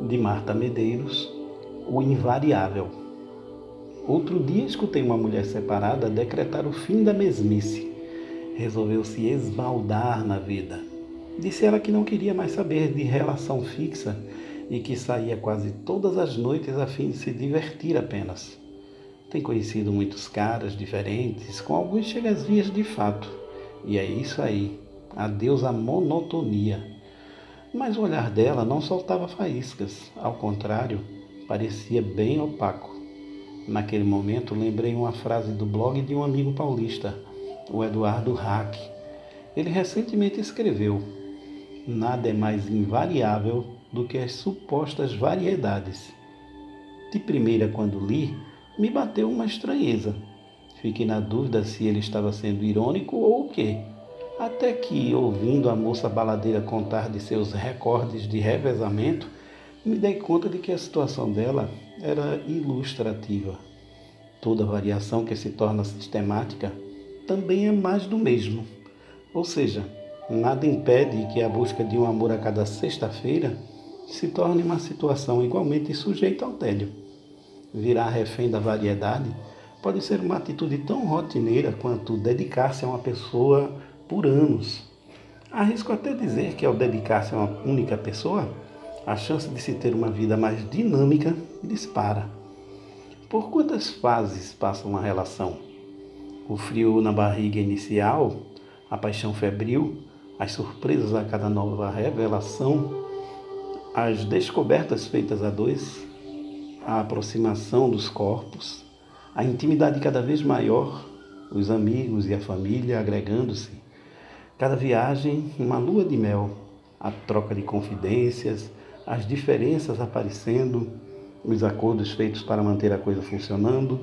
de Marta Medeiros, O Invariável. Outro dia escutei uma mulher separada decretar o fim da mesmice. Resolveu se esbaldar na vida. Disse ela que não queria mais saber de relação fixa e que saía quase todas as noites a fim de se divertir apenas. Tem conhecido muitos caras diferentes, com alguns chega às vias de fato. E é isso aí. Adeus à monotonia mas o olhar dela não soltava faíscas, ao contrário, parecia bem opaco. Naquele momento lembrei uma frase do blog de um amigo paulista, o Eduardo Hack. Ele recentemente escreveu: Nada é mais invariável do que as supostas variedades. De primeira, quando li, me bateu uma estranheza. Fiquei na dúvida se ele estava sendo irônico ou o quê. Até que, ouvindo a moça baladeira contar de seus recordes de revezamento, me dei conta de que a situação dela era ilustrativa. Toda variação que se torna sistemática também é mais do mesmo. Ou seja, nada impede que a busca de um amor a cada sexta-feira se torne uma situação igualmente sujeita ao tédio. Virar refém da variedade pode ser uma atitude tão rotineira quanto dedicar-se a uma pessoa por anos. Arrisco até dizer que ao dedicar-se a uma única pessoa, a chance de se ter uma vida mais dinâmica dispara. Por quantas fases passa uma relação? O frio na barriga inicial, a paixão febril, as surpresas a cada nova revelação, as descobertas feitas a dois, a aproximação dos corpos, a intimidade cada vez maior, os amigos e a família agregando-se, Cada viagem, uma lua de mel, a troca de confidências, as diferenças aparecendo, os acordos feitos para manter a coisa funcionando,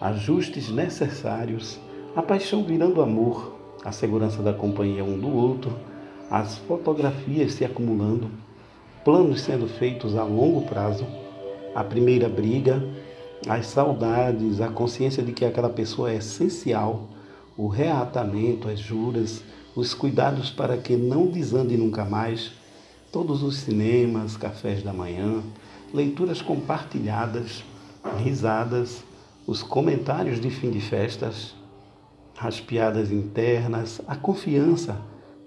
ajustes necessários, a paixão virando amor, a segurança da companhia um do outro, as fotografias se acumulando, planos sendo feitos a longo prazo, a primeira briga, as saudades, a consciência de que aquela pessoa é essencial, o reatamento, as juras, os cuidados para que não desande nunca mais, todos os cinemas, cafés da manhã, leituras compartilhadas, risadas, os comentários de fim de festas, as piadas internas, a confiança,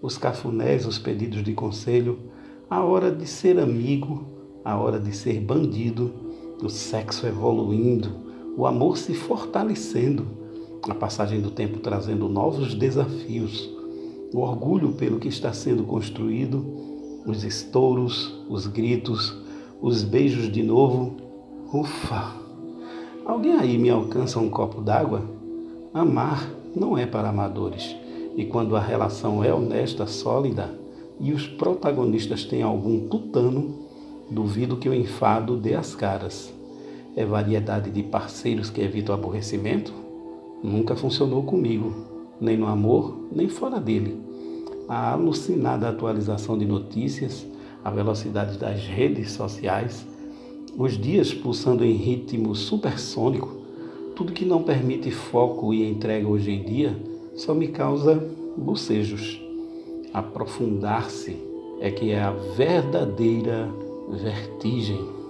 os cafunés, os pedidos de conselho, a hora de ser amigo, a hora de ser bandido, o sexo evoluindo, o amor se fortalecendo, a passagem do tempo trazendo novos desafios o orgulho pelo que está sendo construído, os estouros, os gritos, os beijos de novo. Ufa! Alguém aí me alcança um copo d'água? Amar não é para amadores. E quando a relação é honesta, sólida e os protagonistas têm algum tutano, duvido que o enfado dê as caras. É variedade de parceiros que evita o aborrecimento? Nunca funcionou comigo nem no amor, nem fora dele. A alucinada atualização de notícias, a velocidade das redes sociais, os dias pulsando em ritmo supersônico, tudo que não permite foco e entrega hoje em dia só me causa bocejos. Aprofundar-se é que é a verdadeira vertigem.